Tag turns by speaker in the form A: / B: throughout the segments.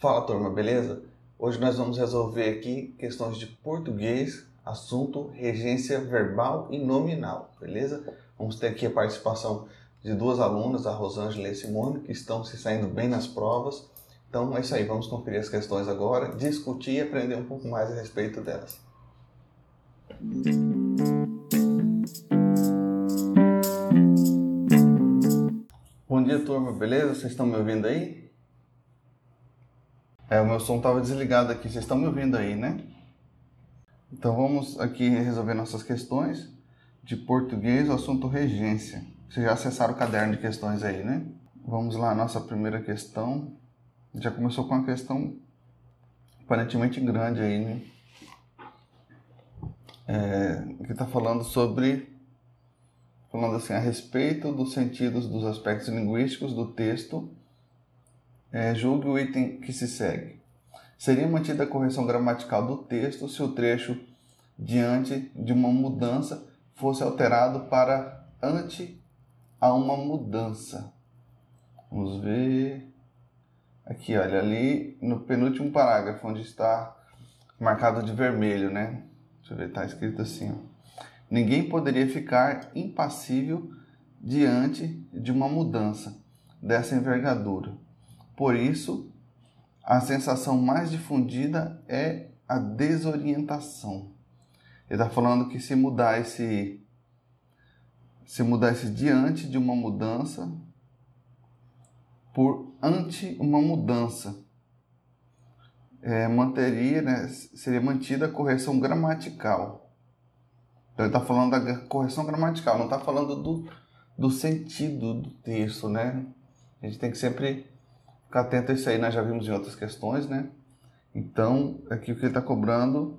A: Fala turma, beleza? Hoje nós vamos resolver aqui questões de português, assunto regência verbal e nominal, beleza? Vamos ter aqui a participação de duas alunas, a Rosângela e a Simone, que estão se saindo bem nas provas. Então é isso aí, vamos conferir as questões agora, discutir e aprender um pouco mais a respeito delas. Bom dia, turma, beleza? Vocês estão me ouvindo aí? É, o meu som estava desligado aqui, vocês estão me ouvindo aí, né? Então vamos aqui resolver nossas questões de português, o assunto regência. Vocês já acessaram o caderno de questões aí, né? Vamos lá, nossa primeira questão. Já começou com uma questão aparentemente grande aí, né? É, que está falando sobre falando assim a respeito dos sentidos dos aspectos linguísticos do texto é, julgue o item que se segue seria mantida a correção gramatical do texto se o trecho diante de uma mudança fosse alterado para ante a uma mudança vamos ver aqui olha ali no penúltimo parágrafo onde está marcado de vermelho né Deixa eu ver, está escrito assim: ó. Ninguém poderia ficar impassível diante de uma mudança dessa envergadura. Por isso, a sensação mais difundida é a desorientação. Ele está falando que se mudar esse se mudar esse diante de uma mudança por ante uma mudança é, manteria, né, seria mantida a correção gramatical. Então ele está falando da correção gramatical, não está falando do, do sentido do texto, né? A gente tem que sempre ficar atento a isso aí, nós já vimos em outras questões, né? Então, aqui o que ele está cobrando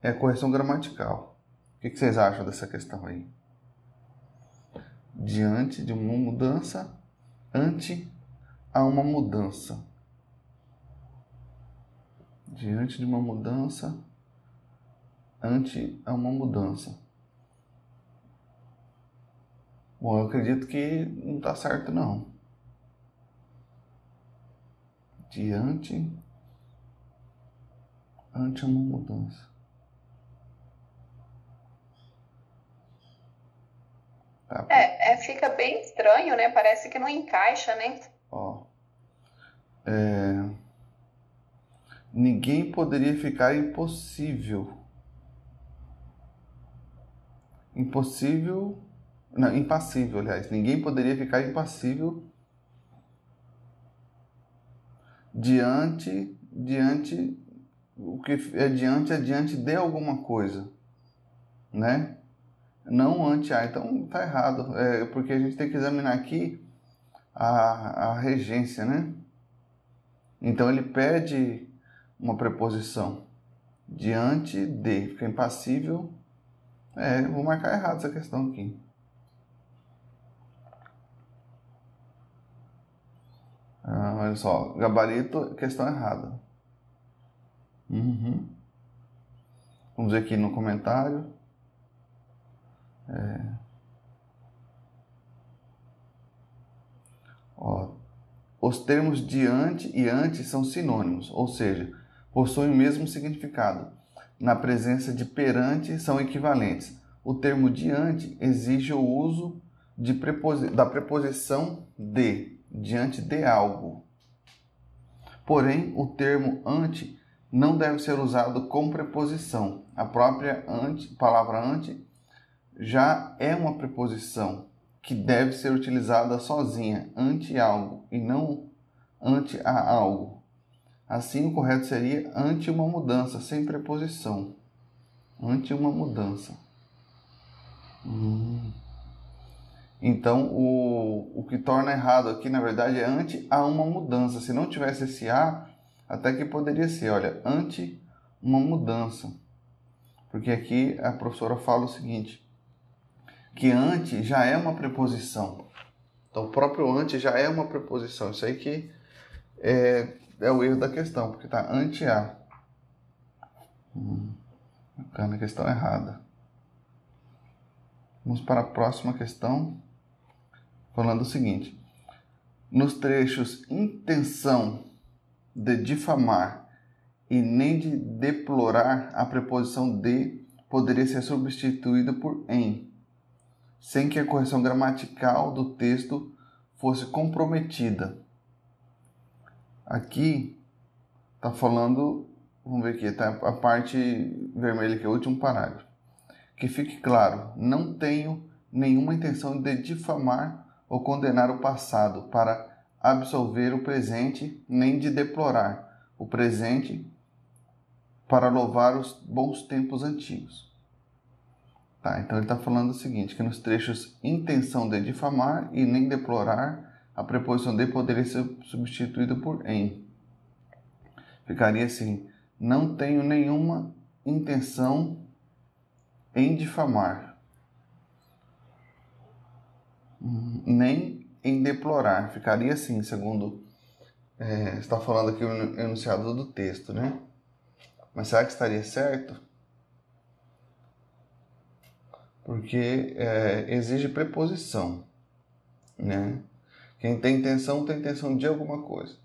A: é a correção gramatical. O que, que vocês acham dessa questão aí? Diante de uma mudança, ante a uma mudança diante de uma mudança, ante a uma mudança. Bom, eu acredito que não está certo não. Diante, ante uma mudança.
B: Tá. É, é, fica bem estranho, né? Parece que não encaixa, né?
A: Ó, é, ninguém poderia ficar impossível. Impossível, não, impassível, aliás, ninguém poderia ficar impassível diante diante o que é diante é diante de alguma coisa, né? Não ante a, então tá errado, é porque a gente tem que examinar aqui a, a regência, né? Então ele pede uma preposição diante de, fica impassível. É, vou marcar errado essa questão aqui. Ah, olha só, gabarito, questão errada. Uhum. Vamos ver aqui no comentário. É. Ó, os termos diante e ante são sinônimos, ou seja, possuem o mesmo significado. Na presença de perante são equivalentes. O termo diante exige o uso de preposi da preposição de, diante de algo. Porém, o termo ante não deve ser usado com preposição. A própria ante, palavra ante já é uma preposição que deve ser utilizada sozinha, ante algo, e não ante a algo. Assim, o correto seria ante uma mudança, sem preposição. Ante uma mudança. Hum. Então, o, o que torna errado aqui, na verdade, é ante a uma mudança. Se não tivesse esse a, até que poderia ser, olha, ante uma mudança. Porque aqui a professora fala o seguinte, que ante já é uma preposição. Então, o próprio ante já é uma preposição. Isso aí que é, é o erro da questão, porque está ante-a. Hum, bacana, questão errada. Vamos para a próxima questão, falando o seguinte: nos trechos intenção de difamar e nem de deplorar, a preposição de poderia ser substituída por em, sem que a correção gramatical do texto fosse comprometida. Aqui está falando, vamos ver aqui, tá a parte vermelha que é o último parágrafo. Que fique claro, não tenho nenhuma intenção de difamar ou condenar o passado para absolver o presente, nem de deplorar o presente para louvar os bons tempos antigos. Tá, então ele está falando o seguinte, que nos trechos intenção de difamar e nem deplorar, a preposição de poderia ser substituída por em. Ficaria assim, não tenho nenhuma intenção em difamar, nem em deplorar. Ficaria assim, segundo é, está falando aqui o enunciado do texto, né? Mas será que estaria certo? Porque é, exige preposição, né? Quem tem intenção tem intenção de alguma coisa.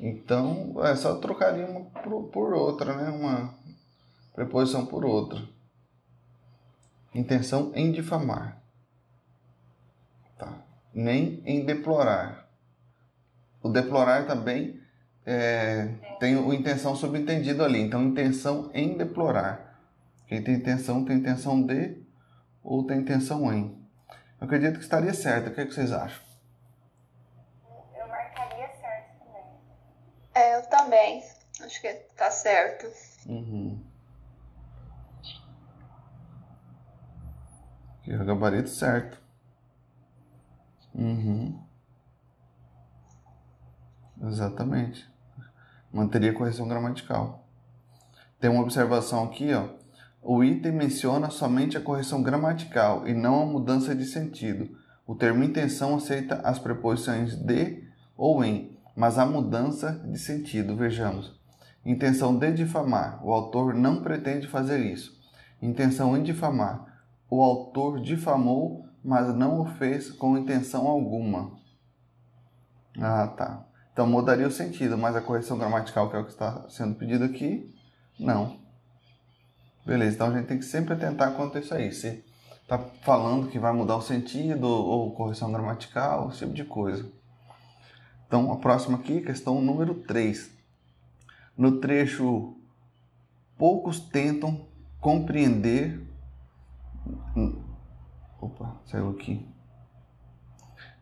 A: Então, é só trocaria uma por, outra, né? Uma preposição por outra. Intenção em difamar. Tá. Nem em deplorar. O deplorar também é, tem o intenção subentendido ali. Então, intenção em deplorar. Quem tem intenção tem intenção de ou tem intenção em. Eu acredito que estaria certo. O que, é que vocês acham?
C: Eu marcaria certo também.
B: É, eu também. Acho que tá certo.
A: Uhum. É o gabarito certo. Uhum. Exatamente. Manteria a correção gramatical. Tem uma observação aqui, ó. O item menciona somente a correção gramatical e não a mudança de sentido. O termo intenção aceita as preposições de ou em, mas a mudança de sentido. Vejamos. Intenção de difamar. O autor não pretende fazer isso. Intenção em difamar o autor difamou, mas não o fez com intenção alguma. Ah, tá. Então mudaria o sentido, mas a correção gramatical, que é o que está sendo pedido aqui, não. Beleza, então a gente tem que sempre atentar quanto a isso aí. Se está falando que vai mudar o sentido ou correção gramatical, esse tipo de coisa. Então a próxima aqui, questão número 3. No trecho, poucos tentam compreender Opa, saiu aqui.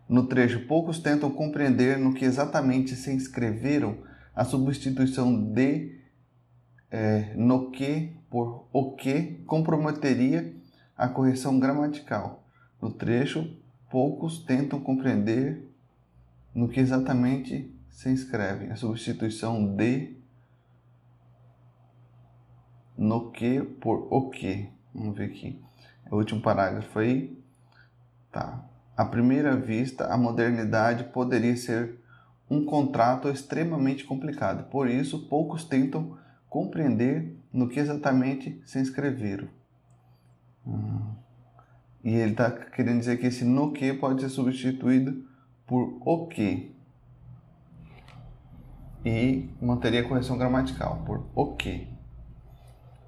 A: No trecho, poucos tentam compreender no que exatamente se inscreveram a substituição de é, no que por o que comprometeria a correção gramatical. No trecho, poucos tentam compreender no que exatamente se inscreve a substituição de no que por o que. Vamos ver aqui o último parágrafo aí. Tá. À primeira vista, a modernidade poderia ser um contrato extremamente complicado. Por isso, poucos tentam compreender no que exatamente se inscreveram. Hum. E ele está querendo dizer que esse no que pode ser substituído por o que. E manteria a correção gramatical por o que.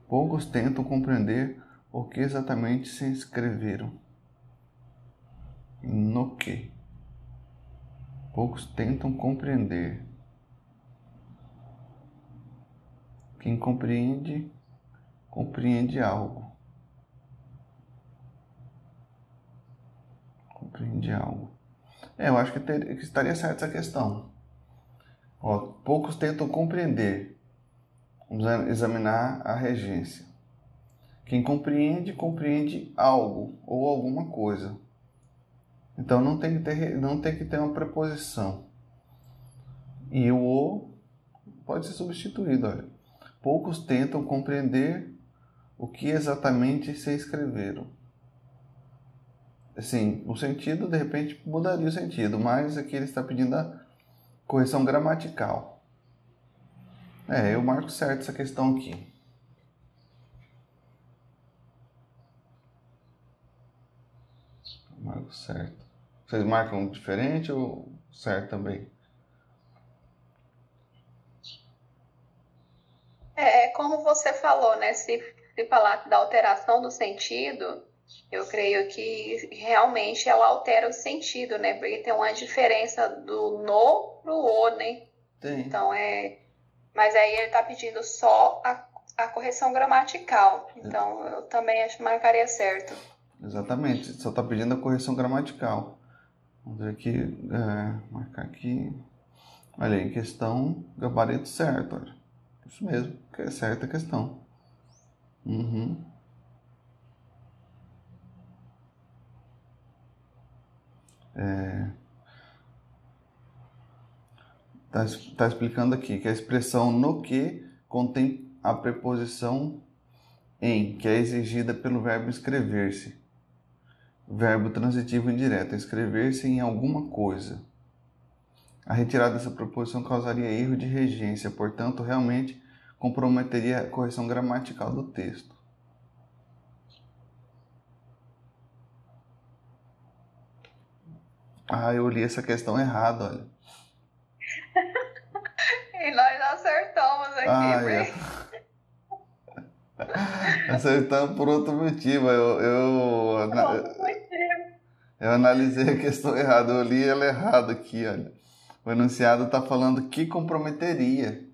A: Poucos tentam compreender o que exatamente se inscreveram? No que? Poucos tentam compreender. Quem compreende, compreende algo. Compreende algo. É, eu acho que, ter, que estaria certa essa questão. Ó, poucos tentam compreender. Vamos examinar a regência. Quem compreende, compreende algo ou alguma coisa. Então não tem que ter, não tem que ter uma preposição. E o o pode ser substituído. Olha. Poucos tentam compreender o que exatamente se escreveram. Assim, o sentido de repente mudaria o sentido, mas aqui ele está pedindo a correção gramatical. É, eu marco certo essa questão aqui. Marco certo. Vocês marcam diferente ou certo também.
B: É, é como você falou, né? Se, se falar da alteração do sentido, eu creio que realmente ela altera o sentido, né? Porque tem uma diferença do no pro o, né?
A: Tem.
B: Então é. Mas aí ele está pedindo só a, a correção gramatical. Então eu também acho que marcaria certo.
A: Exatamente, só está pedindo a correção gramatical. Vamos ver aqui, é, marcar aqui. Olha aí, questão, gabarito certo. Olha. Isso mesmo, que é certa a questão. Uhum. É... Está tá explicando aqui que a expressão no que contém a preposição em, que é exigida pelo verbo escrever-se. Verbo transitivo indireto, escrever-se em alguma coisa. A retirada dessa preposição causaria erro de regência, portanto, realmente comprometeria a correção gramatical do texto. Ah, eu li essa questão errada, olha.
B: e nós acertamos aqui, ah, é.
A: Acertamos por outro motivo. Eu, eu, eu analisei a questão errada, eu li ela errada aqui, olha. O enunciado está falando que comprometeria.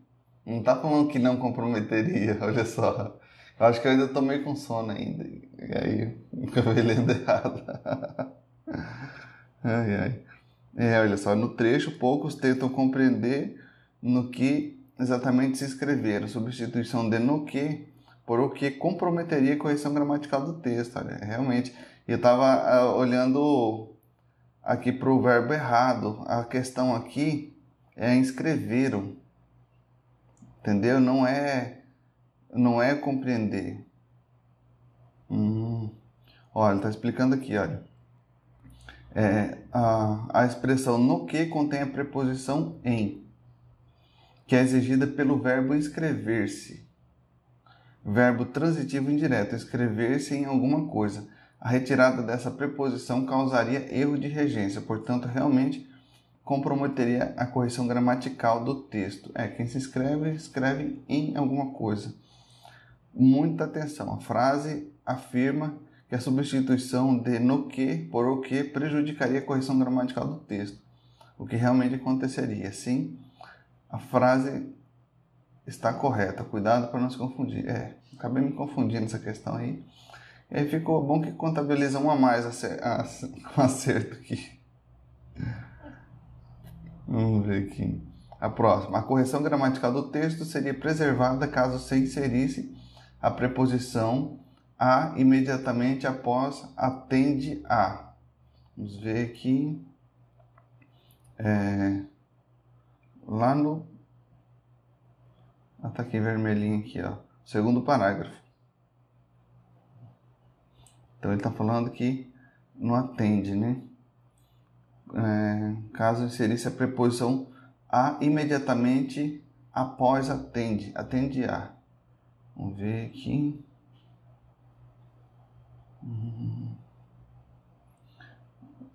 A: Não está falando que não comprometeria, olha só. Eu acho que eu ainda estou meio com sono ainda. E aí, acabei lendo errado. ai, ai. É, olha só, no trecho, poucos tentam compreender no que exatamente se escreveram. Substituição de no que por o que comprometeria a correção gramatical do texto. Olha, realmente. Eu estava uh, ah, olhando aqui para o verbo errado. A questão aqui é inscreveram. Entendeu? Não é não é compreender. Hum. Olha, está explicando aqui, olha. É, a, a expressão no que contém a preposição em, que é exigida pelo verbo inscrever-se. Verbo transitivo indireto, escrever-se em alguma coisa a retirada dessa preposição causaria erro de regência, portanto, realmente comprometeria a correção gramatical do texto. É, quem se escreve, escreve em alguma coisa. Muita atenção, a frase afirma que a substituição de no que por o que prejudicaria a correção gramatical do texto, o que realmente aconteceria. Sim, a frase está correta, cuidado para não se confundir. É, acabei me confundindo nessa questão aí. E aí ficou bom que contabiliza um a mais com acerto aqui. Vamos ver aqui. A próxima. A correção gramatical do texto seria preservada caso se inserisse a preposição a imediatamente após atende a. Vamos ver aqui. É, lá no. Ah, tá aqui vermelhinho aqui, ó. Segundo parágrafo. Então ele está falando que não atende, né? É, caso inserisse a preposição a imediatamente após atende, atende a. Vamos ver aqui. Uhum.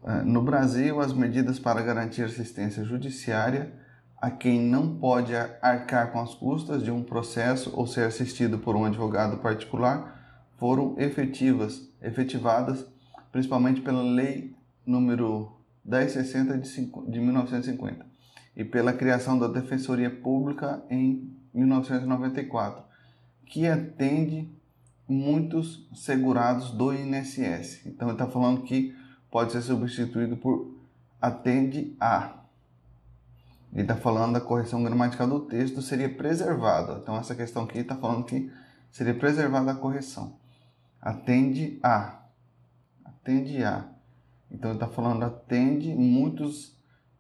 A: É, no Brasil, as medidas para garantir assistência judiciária a quem não pode arcar com as custas de um processo ou ser assistido por um advogado particular foram efetivas, efetivadas principalmente pela Lei número 1060 de 1950 e pela criação da Defensoria Pública em 1994, que atende muitos segurados do INSS. Então ele está falando que pode ser substituído por atende a. Ele está falando da correção gramatical do texto seria preservada. Então essa questão aqui está falando que seria preservada a correção atende a. Atende a. Então ele está falando atende muitos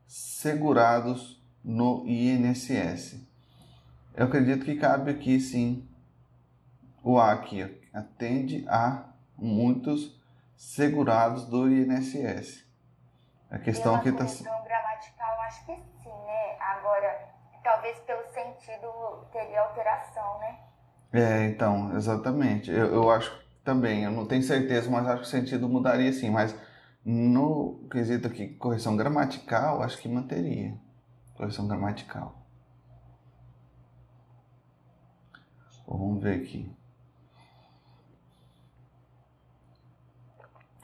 A: segurados no INSS. Eu acredito que cabe aqui sim o A aqui. Atende a muitos segurados do INSS. A questão aqui está.
C: gramatical, acho que né? Agora, talvez pelo sentido teria alteração, né?
A: É, então, exatamente. Eu, eu acho também, eu não tenho certeza, mas acho que o sentido mudaria sim. Mas No quesito aqui, correção gramatical, acho que manteria. Correção gramatical. Vamos ver aqui.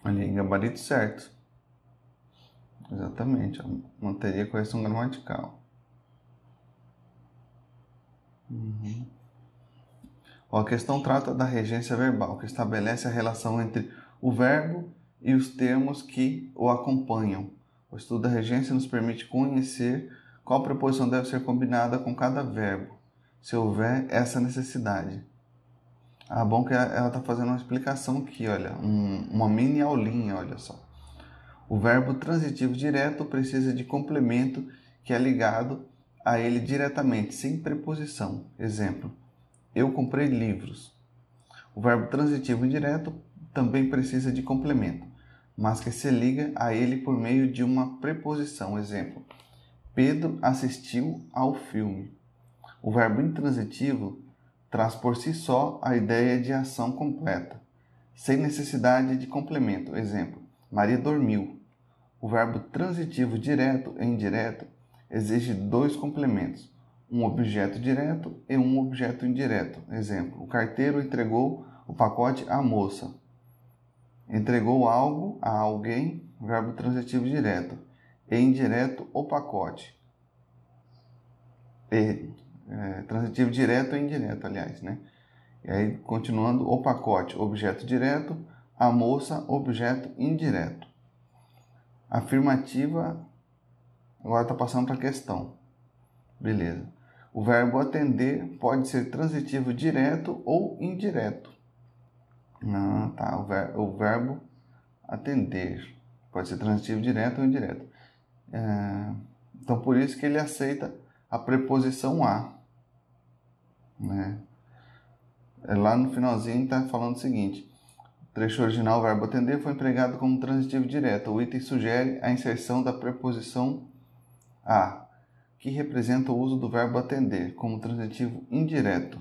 A: Ali, gabarito certo. Exatamente, manteria correção gramatical. Uhum. Ó, a questão trata da regência verbal, que estabelece a relação entre o verbo e os termos que o acompanham. O estudo da regência nos permite conhecer qual preposição deve ser combinada com cada verbo, se houver essa necessidade. Ah, bom que ela está fazendo uma explicação aqui, olha, um, uma mini aulinha, olha só. O verbo transitivo direto precisa de complemento que é ligado a ele diretamente, sem preposição. Exemplo: eu comprei livros. O verbo transitivo indireto também precisa de complemento, mas que se liga a ele por meio de uma preposição. Exemplo: Pedro assistiu ao filme. O verbo intransitivo traz por si só a ideia de ação completa, sem necessidade de complemento. Exemplo: Maria dormiu. O verbo transitivo direto e indireto exige dois complementos, um objeto direto e um objeto indireto. Exemplo: o carteiro entregou o pacote à moça. Entregou algo a alguém, verbo transitivo direto, e indireto o pacote. E, é, transitivo direto e indireto, aliás, né? E aí, continuando, o pacote, objeto direto, a moça, objeto indireto. Afirmativa, agora está passando para a questão. Beleza. O verbo atender pode ser transitivo direto ou indireto. Ah, tá. O, ver, o verbo atender pode ser transitivo direto ou indireto. É, então, por isso que ele aceita a preposição a. Né? É, lá no finalzinho está falando o seguinte: o trecho original, o verbo atender, foi empregado como transitivo direto. O item sugere a inserção da preposição a que representa o uso do verbo atender como transitivo indireto.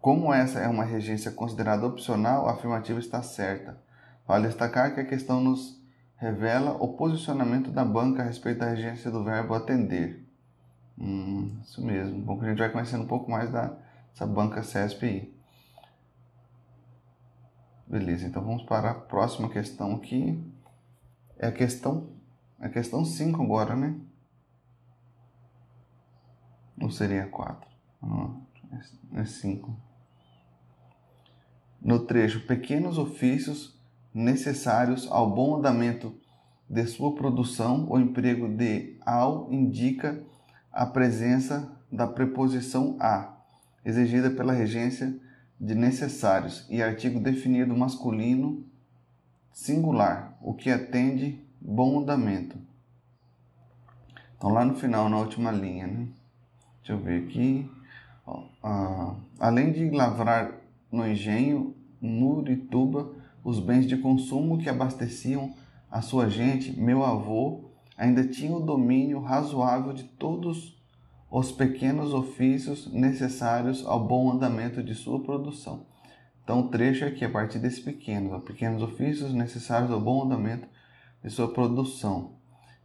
A: Como essa é uma regência considerada opcional, a afirmativa está certa. Vale destacar que a questão nos revela o posicionamento da banca a respeito da regência do verbo atender. Hum, isso mesmo. Bom que a gente vai conhecendo um pouco mais da, dessa banca CESP Beleza, então vamos para a próxima questão aqui. É a questão, a questão 5 agora, né? Ou seria 4? Não, é 5. No trecho, pequenos ofícios necessários ao bom andamento de sua produção, o emprego de ao indica a presença da preposição a, exigida pela regência de necessários, e artigo definido masculino singular, o que atende bom andamento. Então, lá no final, na última linha, né? Deixa eu ver aqui. Ah, além de lavrar no engenho Murituba os bens de consumo que abasteciam a sua gente, meu avô ainda tinha o domínio razoável de todos os pequenos ofícios necessários ao bom andamento de sua produção. Então, o trecho aqui, a partir desses pequenos, pequenos ofícios necessários ao bom andamento sua produção.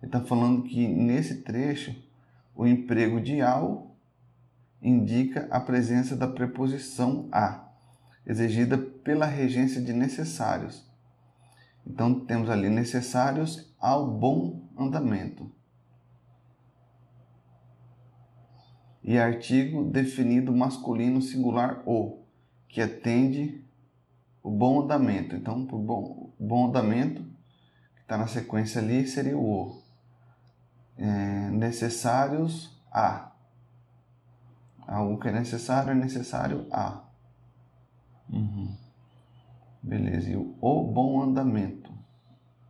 A: Ele está falando que nesse trecho, o emprego de ao indica a presença da preposição a, exigida pela regência de necessários. Então temos ali necessários ao bom andamento. E artigo definido masculino singular o, que atende o bom andamento. Então, o bom, bom andamento, está na sequência ali, seria o o. É, necessários a Algo que é necessário é necessário a. Uhum. Beleza. E o, o bom andamento.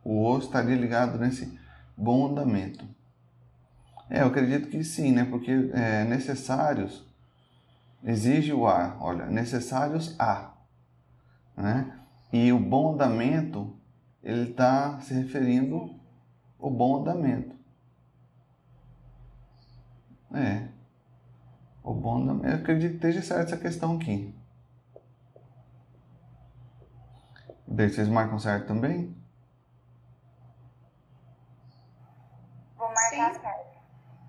A: O o estaria ligado nesse bom andamento. É, eu acredito que sim, né? Porque é, necessários exige o a. Olha, necessários a. Né? E o bom andamento, ele está se referindo ao bom andamento. É. O bom andamento. Eu acredito que esteja certa essa questão aqui. Daí vocês marcam certo também? Vou marcar Sim. certo.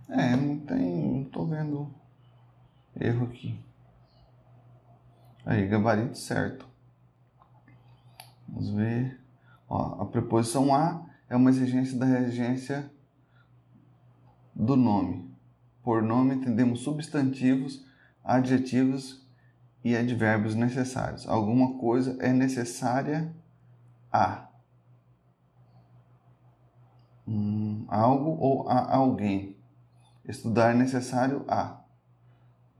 A: É, não tem. Não tô vendo erro aqui. Aí, gabarito certo. Vamos ver. Ó, a preposição a é uma exigência da regência do nome. Por nome entendemos substantivos, adjetivos e advérbios necessários. Alguma coisa é necessária a hum, algo ou a alguém. Estudar é necessário a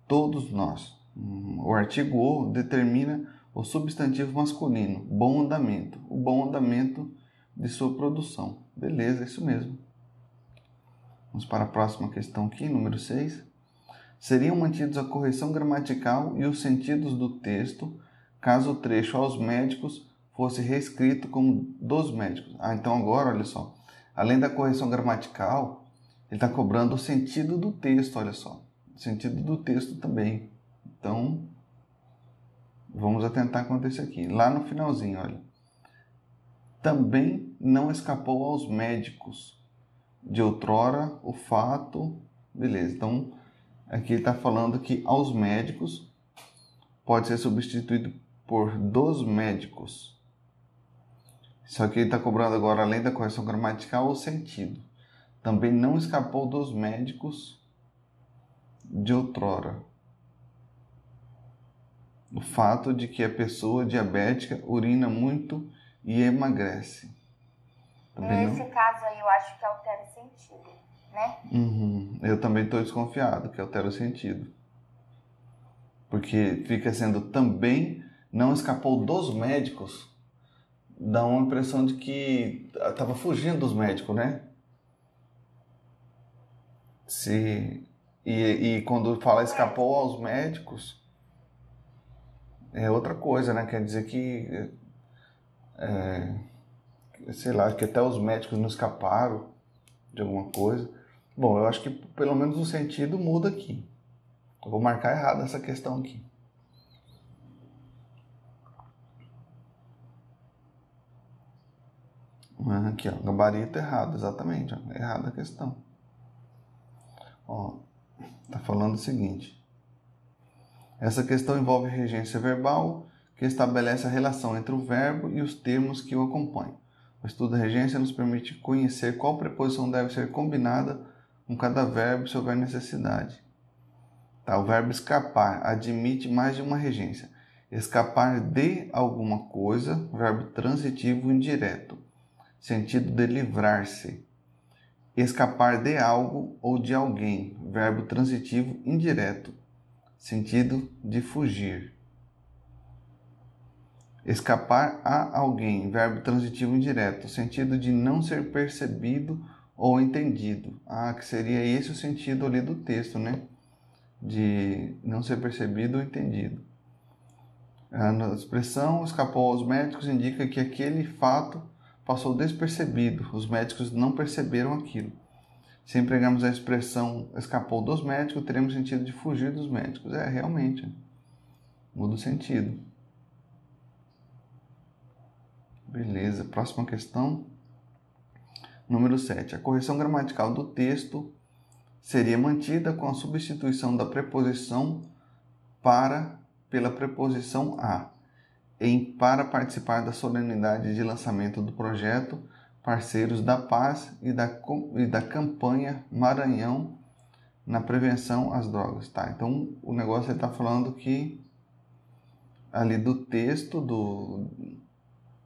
A: todos nós. Hum, o artigo o determina o substantivo masculino, bom andamento, o bom andamento de sua produção. Beleza, isso mesmo. Vamos para a próxima questão aqui, número 6. Seriam mantidos a correção gramatical e os sentidos do texto caso o trecho aos médicos fosse reescrito como dos médicos. Ah, então agora, olha só. Além da correção gramatical, ele está cobrando o sentido do texto, olha só. O sentido do texto também. Então, vamos atentar quanto a aqui. Lá no finalzinho, olha. Também não escapou aos médicos de outrora o fato. Beleza, então aqui está falando que aos médicos pode ser substituído por dos médicos. Só que ele está cobrando agora, além da correção gramatical, o sentido. Também não escapou dos médicos de outrora. O fato de que a pessoa diabética urina muito e emagrece.
C: Também Nesse não... caso aí eu acho que altera o sentido, né?
A: Uhum. Eu também estou desconfiado que altera o sentido. Porque fica sendo também não escapou dos médicos, dá uma impressão de que estava fugindo dos médicos, né? Se e, e quando fala escapou aos médicos é outra coisa, né? Quer dizer que é, sei lá, que até os médicos não escaparam de alguma coisa. Bom, eu acho que pelo menos o sentido muda aqui. Eu vou marcar errado essa questão aqui. Ah, aqui, ó, gabarito errado, exatamente, ó, errada a questão. Ó, tá falando o seguinte. Essa questão envolve regência verbal, que estabelece a relação entre o verbo e os termos que o acompanham. O estudo da regência nos permite conhecer qual preposição deve ser combinada com cada verbo se houver necessidade. Tá, o verbo escapar admite mais de uma regência. Escapar de alguma coisa, verbo transitivo indireto, sentido de livrar-se. Escapar de algo ou de alguém, verbo transitivo indireto, sentido de fugir. Escapar a alguém, verbo transitivo indireto, sentido de não ser percebido ou entendido. Ah, que seria esse o sentido ali do texto, né? De não ser percebido ou entendido. A expressão escapou aos médicos indica que aquele fato passou despercebido, os médicos não perceberam aquilo. Se empregamos a expressão escapou dos médicos, teremos sentido de fugir dos médicos. É, realmente, muda o sentido. Beleza, próxima questão. Número 7. A correção gramatical do texto seria mantida com a substituição da preposição para pela preposição a em para participar da solenidade de lançamento do projeto Parceiros da Paz e da, e da campanha Maranhão na prevenção às drogas. Tá, então o negócio está falando que ali do texto do,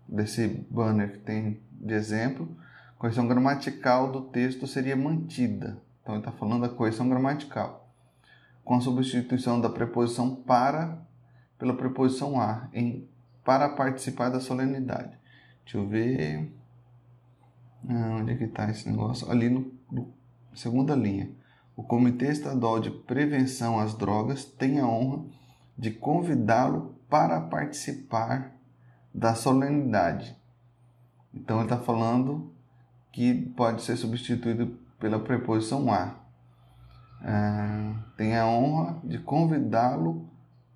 A: desse banner que tem de exemplo, a correção gramatical do texto seria mantida. Então ele está falando da correção gramatical, com a substituição da preposição para pela preposição a, em para participar da solenidade. Deixa eu ver. Ah, onde é que está esse negócio? Ali no, no segunda linha. O Comitê Estadual de Prevenção às Drogas tem a honra de convidá-lo para participar da solenidade. Então ele está falando que pode ser substituído pela preposição a. É, tem a honra de convidá-lo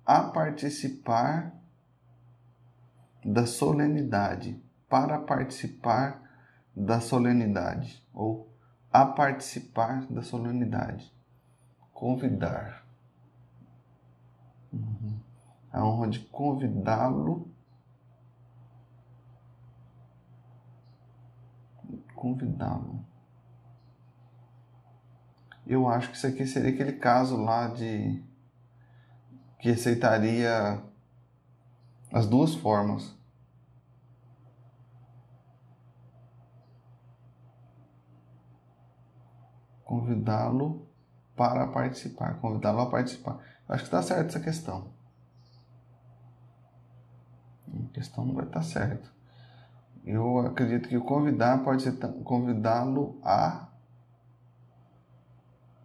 A: a participar da solenidade, para participar da solenidade, ou a participar da solenidade. Convidar. Uhum. A honra de convidá-lo. Convidá-lo. Eu acho que isso aqui seria aquele caso lá de que aceitaria as duas formas. Convidá-lo para participar, convidá-lo a participar. Acho que está certo essa questão. A questão não vai estar tá certo. Eu acredito que convidar pode ser convidá-lo a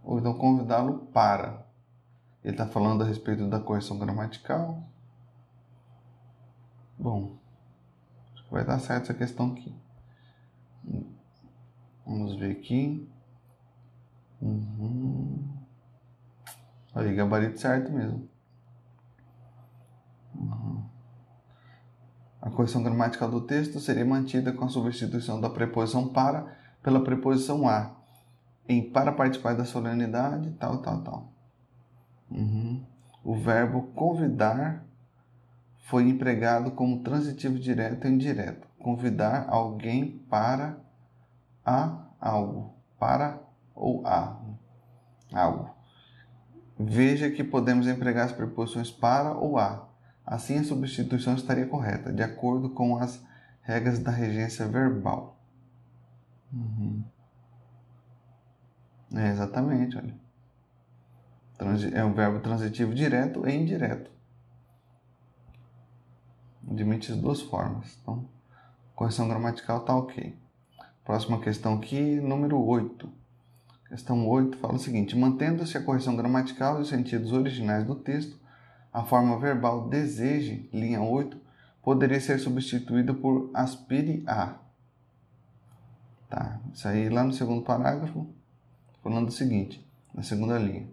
A: ou então convidá-lo para. Ele está falando a respeito da correção gramatical. Bom, acho que vai dar certo essa questão aqui. Vamos ver aqui. Uhum. Aí, gabarito certo mesmo. Uhum. A correção gramatical do texto seria mantida com a substituição da preposição para pela preposição a em para participar da solenidade, tal, tal, tal. Uhum. O verbo convidar foi empregado como transitivo direto e indireto. Convidar alguém para a algo. Para ou a algo. Veja que podemos empregar as preposições para ou a. Assim a substituição estaria correta, de acordo com as regras da regência verbal. Uhum. É, exatamente, olha. É um verbo transitivo direto e indireto. Admite as duas formas. Então, correção gramatical está ok. Próxima questão aqui, número 8. Questão 8 fala o seguinte: mantendo-se a correção gramatical e os sentidos originais do texto, a forma verbal deseje, linha 8, poderia ser substituída por aspire a. Tá, isso aí lá no segundo parágrafo falando o seguinte, na segunda linha: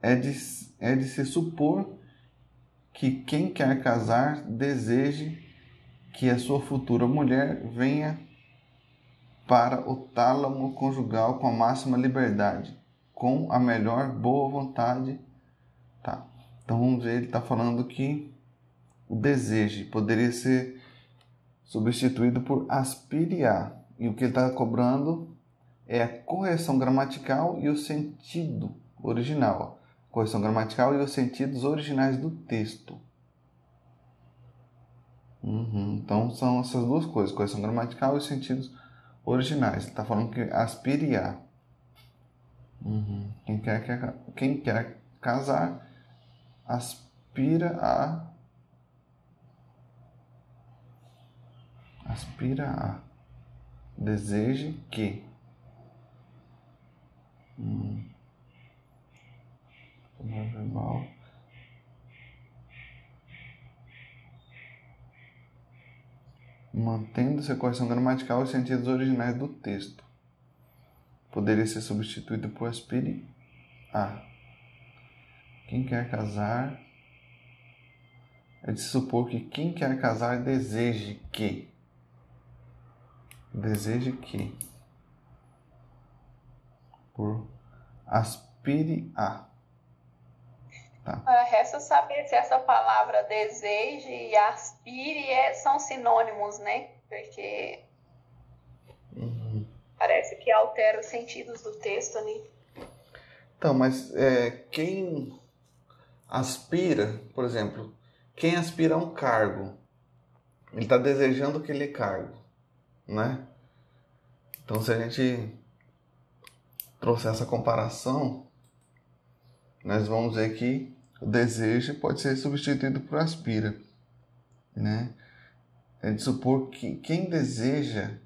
A: é de, é de se supor que quem quer casar deseje que a sua futura mulher venha para o tálamo conjugal com a máxima liberdade, com a melhor boa vontade. Tá. Então vamos ver, ele está falando que o desejo poderia ser substituído por aspiriar. E o que ele está cobrando é a correção gramatical e o sentido original. Correção gramatical e os sentidos originais do texto. Uhum. Então são essas duas coisas, correção gramatical e os sentidos originais. Está falando que aspire a. Uhum. Quem, quer, quer, quem quer casar aspira a. Aspira a. Deseje que. Hum. verbal. Mantendo-se a correção gramatical e sentidos originais do texto. Poderia ser substituído por aspire a. Quem quer casar é de supor que quem quer casar deseje que. Deseje que por aspire a.
B: Tá. Ah, resta saber se essa palavra deseje e aspire é, são sinônimos, né? Porque uhum. parece que altera os sentidos do texto ali.
A: Então, mas é, quem aspira, por exemplo, quem aspira a um cargo, ele está desejando aquele cargo, né? Então, se a gente trouxer essa comparação, nós vamos ver que o desejo pode ser substituído por aspira, né? É de supor que quem deseja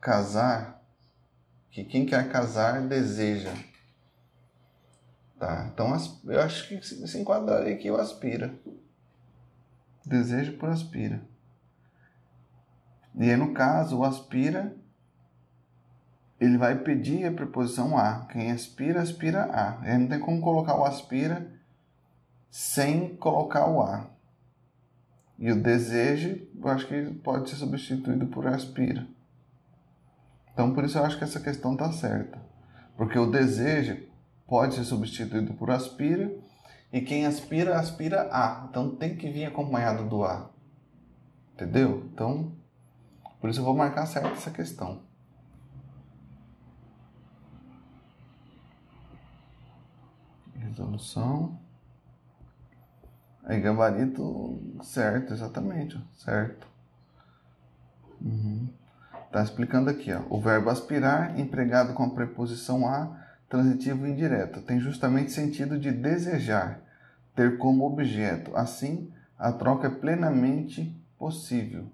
A: casar, que quem quer casar deseja. Tá? Então eu acho que se enquadraria aqui o aspira. Desejo por aspira. E aí, no caso, o aspira ele vai pedir a preposição a. Quem aspira, aspira a. Ele não tem como colocar o aspira sem colocar o a. E o desejo, eu acho que pode ser substituído por aspira. Então, por isso eu acho que essa questão está certa. Porque o desejo pode ser substituído por aspira e quem aspira, aspira a. Então tem que vir acompanhado do a. Entendeu? Então, por isso eu vou marcar certo essa questão. Resolução. Aí gabarito certo, exatamente, certo. Uhum. Tá explicando aqui, ó. O verbo aspirar, empregado com a preposição a, transitivo indireto, tem justamente sentido de desejar, ter como objeto. Assim, a troca é plenamente possível.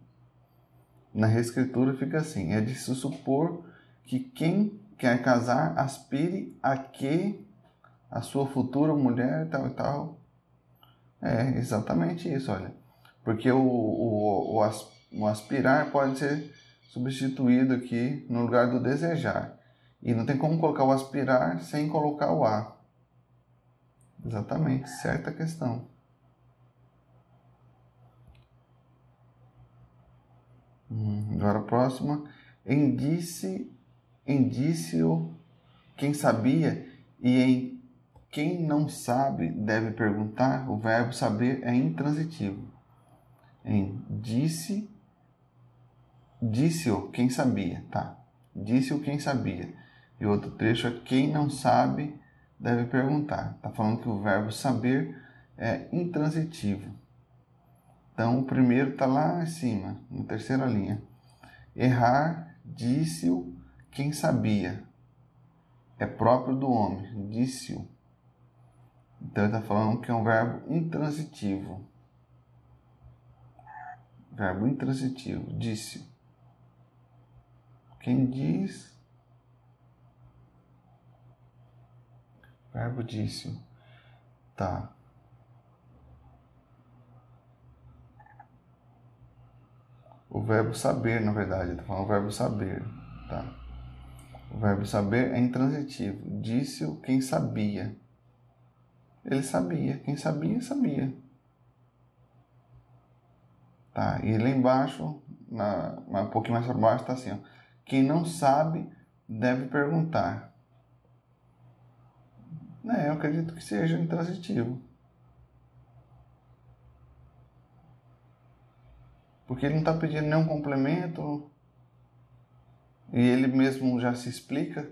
A: Na reescritura fica assim: é de se supor que quem quer casar aspire a que a sua futura mulher tal e tal. É exatamente isso, olha. Porque o, o, o, o aspirar pode ser substituído aqui no lugar do desejar. E não tem como colocar o aspirar sem colocar o a. Exatamente, certa questão. Hum, agora a próxima. Indice, indício, quem sabia e em quem não sabe deve perguntar. O verbo saber é intransitivo. Em disse, disse-o quem sabia, tá? Disse-o quem sabia. E outro trecho é quem não sabe deve perguntar. Está falando que o verbo saber é intransitivo. Então o primeiro está lá em cima, na terceira linha. Errar, disse-o quem sabia. É próprio do homem, disse-o. Então ele está falando que é um verbo intransitivo. Verbo intransitivo, disse. Quem diz Verbo disse. Tá. O verbo saber, na verdade, tá falando o verbo saber, tá? O verbo saber é intransitivo. Disse-o quem sabia. Ele sabia. Quem sabia, sabia. Tá? E lá embaixo, na, um pouquinho mais para baixo, está assim: ó. quem não sabe deve perguntar. É, eu acredito que seja intransitivo. Porque ele não está pedindo nenhum complemento e ele mesmo já se explica,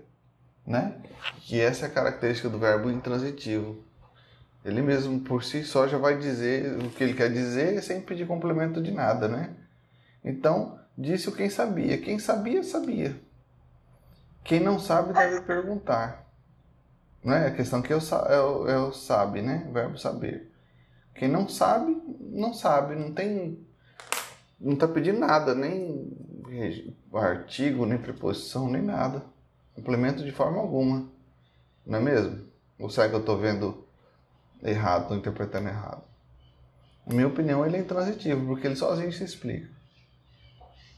A: né? Que essa é a característica do verbo intransitivo. Ele mesmo por si só já vai dizer o que ele quer dizer sem pedir complemento de nada, né? Então, disse o quem sabia. Quem sabia, sabia. Quem não sabe deve perguntar. Né? A questão que eu, eu, eu sabe, né? O verbo saber. Quem não sabe, não sabe, não tem. Não está pedindo nada, nem artigo, nem preposição, nem nada. Complemento de forma alguma. Não é mesmo? Ou será que eu estou vendo errado, estou interpretando errado? Na minha opinião, ele é intransitivo, porque ele sozinho se explica.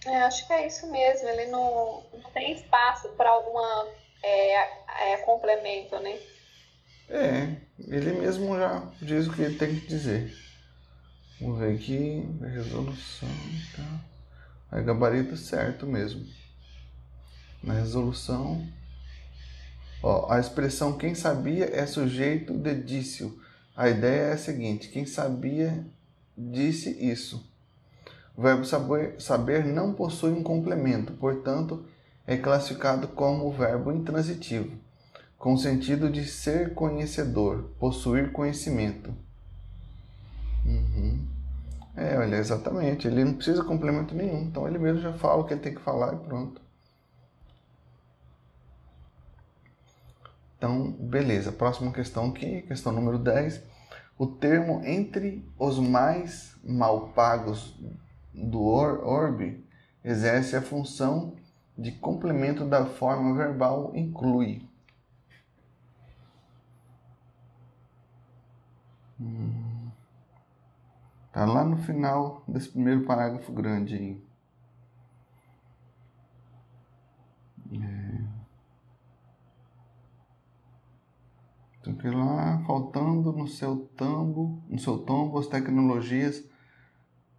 B: É, acho que é isso mesmo. Ele não, não tem espaço para alguma é, é complemento, né?
A: É, ele mesmo já diz o que ele tem que dizer. Vamos ver aqui, resolução, tá? É gabarito certo mesmo. Na resolução, ó, a expressão quem sabia é sujeito de dício. A ideia é a seguinte: quem sabia disse isso. O verbo saber, saber não possui um complemento, portanto, é classificado como verbo intransitivo, com o sentido de ser conhecedor, possuir conhecimento. Uhum. É, olha, exatamente. Ele não precisa de complemento nenhum. Então ele mesmo já fala o que ele tem que falar e pronto. Então, beleza. Próxima questão aqui, questão número 10. O termo entre os mais mal pagos do orbe exerce a função de complemento da forma verbal inclui. Hum. Tá lá no final desse primeiro parágrafo grande aí. É. Então que lá faltando no seu tambo, no seu tombo as tecnologias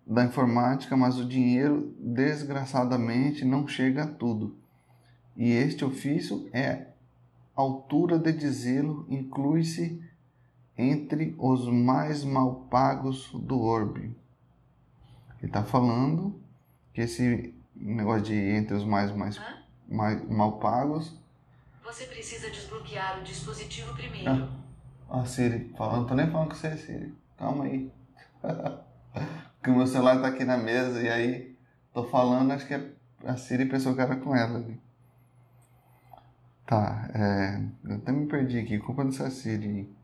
A: da informática, mas o dinheiro, desgraçadamente, não chega a tudo. E este ofício é altura de dizê-lo inclui-se entre os mais mal pagos do orbe. Ele está falando que esse negócio de entre os mais, mais, mais mal pagos.
D: Você precisa desbloquear o dispositivo primeiro.
A: Ah, a Siri falando, tô nem falando com você, Siri. Calma aí. Porque o meu celular tá aqui na mesa e aí tô falando, acho que a Siri pensou que era com ela ali. Tá, é, eu até me perdi aqui, culpa dessa Siri.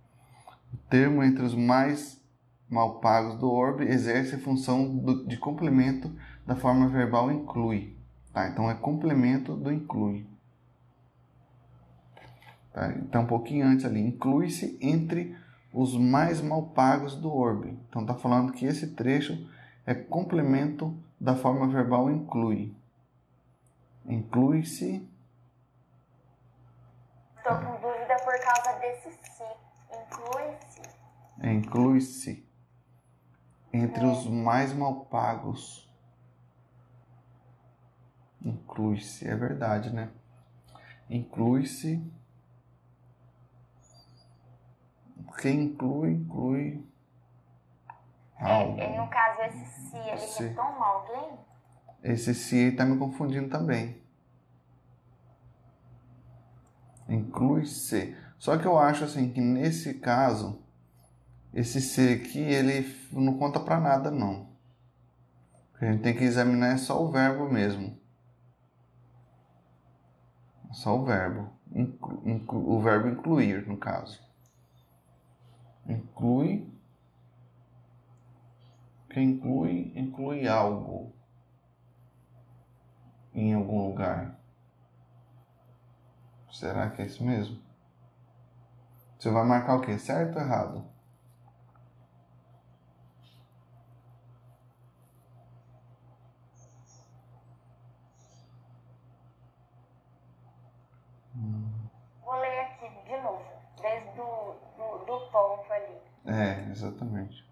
A: O termo entre os mais mal pagos do orbe exerce a função do, de complemento da forma verbal inclui. Tá, então é complemento do inclui. Tá, então um pouquinho antes ali, inclui-se entre os mais mal pagos do orbe. Então está falando que esse trecho é complemento da forma verbal inclui. Inclui-se.
C: Estou com dúvida por causa desse se. Inclui-se.
A: Inclui-se entre é. os mais mal pagos. Inclui-se, é verdade, né? Inclui-se quem inclui, inclui
C: algo. É, no caso, esse se, ele se. retoma alguém?
A: Esse se está me confundindo também. Inclui se. Só que eu acho assim que nesse caso, esse se aqui, ele não conta para nada não. A gente tem que examinar só o verbo mesmo. Só o verbo. Inclu, inclu, o verbo incluir, no caso inclui que inclui inclui algo em algum lugar. Será que é isso mesmo? Você vai marcar o que? Certo ou errado? É, exatamente.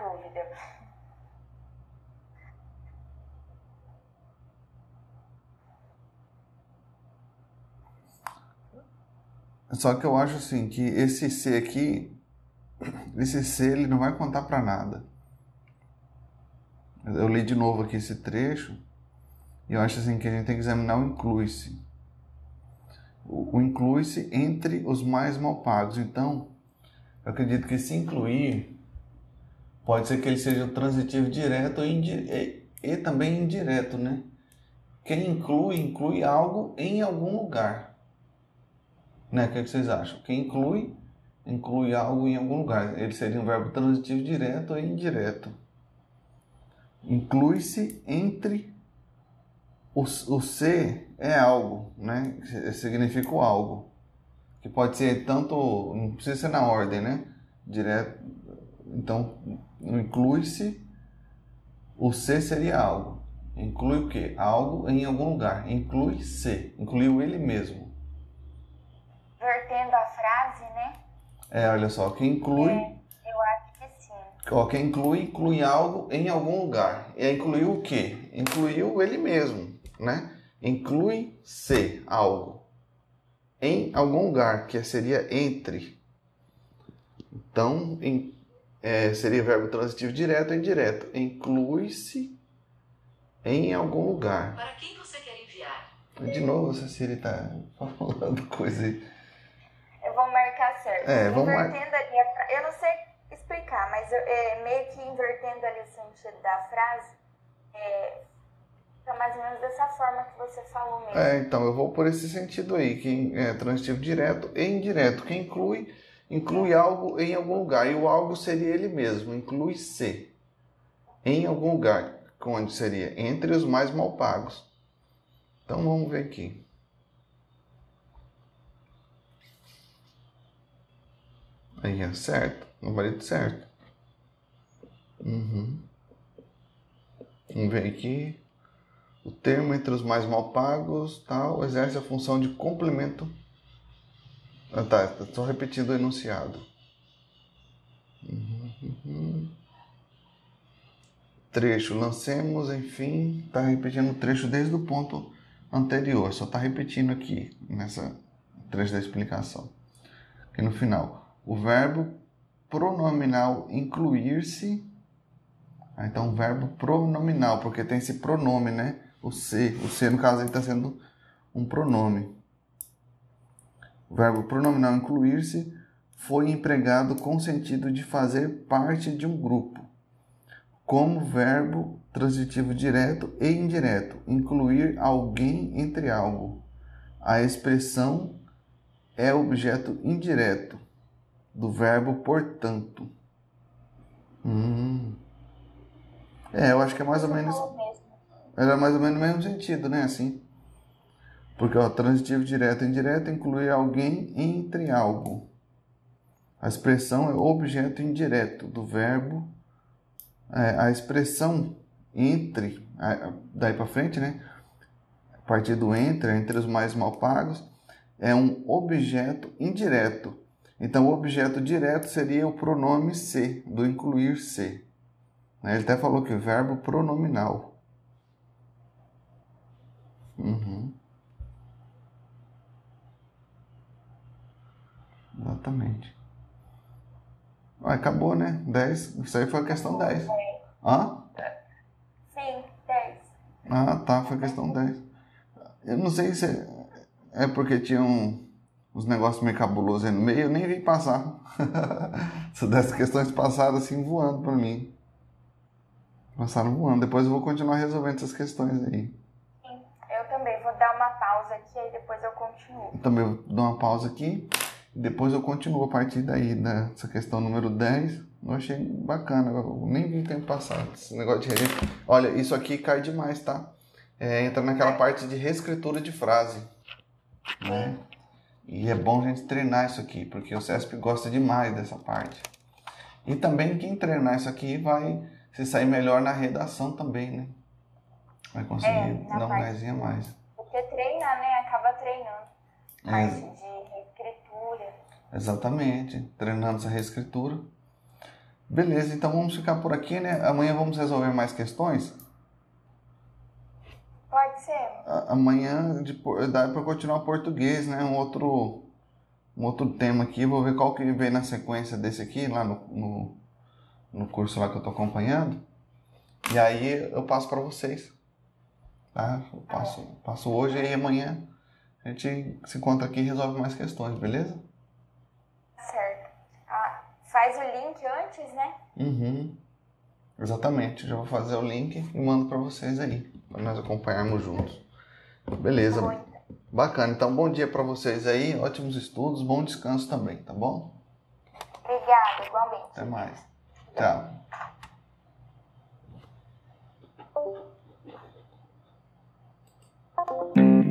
C: dúvida.
A: Só que eu acho assim que esse C aqui, esse C ele não vai contar para nada. Eu li de novo aqui esse trecho e eu acho assim que a gente tem que examinar o inclui-se. O, inclui-se entre os mais mal pagos. Então, eu acredito que se incluir Pode ser que ele seja transitivo direto e, e também indireto, né? Quem inclui, inclui algo em algum lugar. Né? O que, é que vocês acham? Quem inclui, inclui algo em algum lugar. Ele seria um verbo transitivo direto e indireto. Inclui-se entre o, o ser é algo, né? Significa o algo. Que pode ser tanto, não precisa ser na ordem, né? Direto, então, inclui-se, o se seria algo. Inclui o quê? Algo em algum lugar. Inclui-se. Incluiu ele mesmo.
C: Vertendo a frase, né?
A: É, olha só. Quem inclui... É,
C: eu acho que sim.
A: Ó, quem inclui, inclui algo em algum lugar. E incluiu o quê? Incluiu ele mesmo, né? Inclui-se algo. Em algum lugar, que seria entre. Então, em é, seria verbo transitivo direto ou indireto. Inclui-se em algum lugar.
D: Para quem você quer enviar?
A: De novo, a Cecília está falando coisa aí.
C: Marcar certo.
A: É, vamos
C: invertendo mar... ali, eu não sei explicar, mas eu, é, meio que invertendo ali o sentido da frase, é, fica mais ou menos dessa forma que você falou mesmo.
A: É, então eu vou por esse sentido aí, que é transitivo direto e indireto, que inclui inclui algo em algum lugar. E o algo seria ele mesmo, inclui-se em algum lugar. onde seria entre os mais mal pagos. Então vamos ver aqui. Aí é certo, marido certo. Uhum. Vamos ver aqui. O termo entre os mais mal pagos tal, exerce a função de complemento. Ah, tá, estou repetindo o enunciado. Uhum, uhum. Trecho, lancemos, enfim, está repetindo o trecho desde o ponto anterior, só está repetindo aqui, nessa trecho da explicação. Aqui no final, o verbo pronominal incluir-se, ah, então verbo pronominal, porque tem esse pronome, né? O se, o se no caso está sendo um pronome. O verbo pronominal incluir-se foi empregado com o sentido de fazer parte de um grupo, como verbo transitivo direto e indireto, incluir alguém entre algo. A expressão é objeto indireto do verbo portanto. Hum. É, eu acho que é mais ou menos. Era mais ou menos o mesmo sentido, né? Assim. Porque o transitivo direto e indireto inclui alguém entre algo. A expressão é objeto indireto do verbo. É, a expressão entre, daí para frente, né? A partir do entre, entre os mais mal pagos, é um objeto indireto. Então, o objeto direto seria o pronome se, do incluir se. Né? Ele até falou que o verbo pronominal. Uhum. Exatamente. Ah, acabou, né? 10. Isso aí foi a questão 10. Hã?
C: Sim, 10.
A: Ah, tá. Foi a questão 10. Eu não sei se é porque tinha um, uns negócios meio cabulosos aí no meio. Eu nem vi passar. Dessas questões passaram assim voando para mim. Passaram voando. Depois eu vou continuar resolvendo essas questões aí.
C: Sim, eu também. Vou dar uma pausa aqui e depois eu continuo.
A: Eu também vou dar uma pausa aqui. Depois eu continuo a partir daí, dessa questão número 10. Eu achei bacana, eu nem vi o tempo passar. Esse negócio de registro. Olha, isso aqui cai demais, tá? É, entra naquela parte de reescritura de frase. Né? E é bom a gente treinar isso aqui, porque o CESP gosta demais dessa parte. E também quem treinar isso aqui vai se sair melhor na redação também, né? Vai conseguir
C: É,
A: dar um gásinho a mais.
C: Porque treina, né? Acaba treinando.
A: É.
C: Parte de reescritura.
A: Exatamente, treinando essa reescritura. Beleza, então vamos ficar por aqui, né? Amanhã vamos resolver mais questões.
C: Pode ser?
A: Amanhã dá para continuar português, né? Um outro, um outro tema aqui. Vou ver qual que vem na sequência desse aqui, lá no, no, no curso lá que eu tô acompanhando. E aí eu passo para vocês. Tá? Eu passo, passo hoje e amanhã a gente se encontra aqui e resolve mais questões, beleza?
C: Certo. Ah, faz o link antes, né?
A: Uhum. Exatamente. Já vou fazer o link e mando para vocês aí, para nós acompanharmos juntos. Beleza.
C: Muito.
A: Bacana. Então, bom dia para vocês aí, ótimos estudos, bom descanso também, tá bom?
C: Obrigada, igualmente.
A: Até mais. Tchau.
C: Thank